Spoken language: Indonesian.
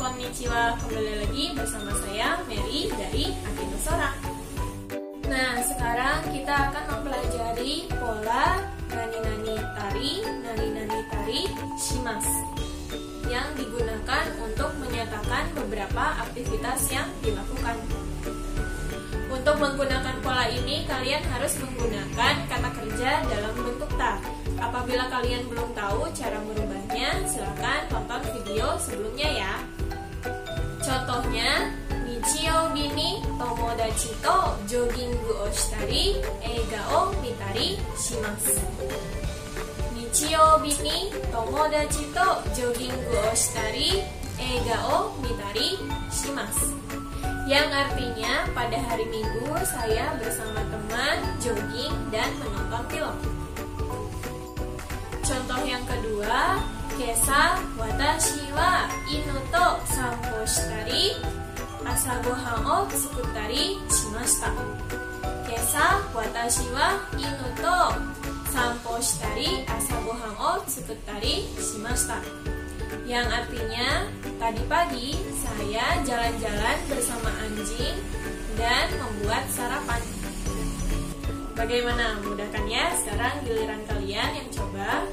Konnichiwa, kembali lagi bersama saya Mary dari Akino Sora. Nah, sekarang kita akan mempelajari pola nani-nani tari, nani-nani tari, shimas yang digunakan untuk menyatakan beberapa aktivitas yang dilakukan. Untuk menggunakan pola ini, kalian harus menggunakan kata kerja dalam bentuk ta. Apabila kalian belum tahu cara merubahnya, silakan tonton video sebelumnya ya. Contohnya, Nichiyou ni tomodachi to jogging o shitari, eiga o mitari shimasu. Nichiyou ni tomodachi to jogging o shitari, eiga o mitari shimasu. Yang artinya pada hari Minggu saya bersama teman jogging dan menonton film. Contoh yang kedua, Kesa watashi wa inu to sanpo shitari asa gohan o tsukuttari shimashita. Kesa watashi wa inu to sanpo shitari asa gohan o tsukuttari shimashita. Yang artinya tadi pagi saya jalan-jalan bersama anjing dan membuat sarapan. Bagaimana? Mudah kan ya? Sekarang giliran kalian yang coba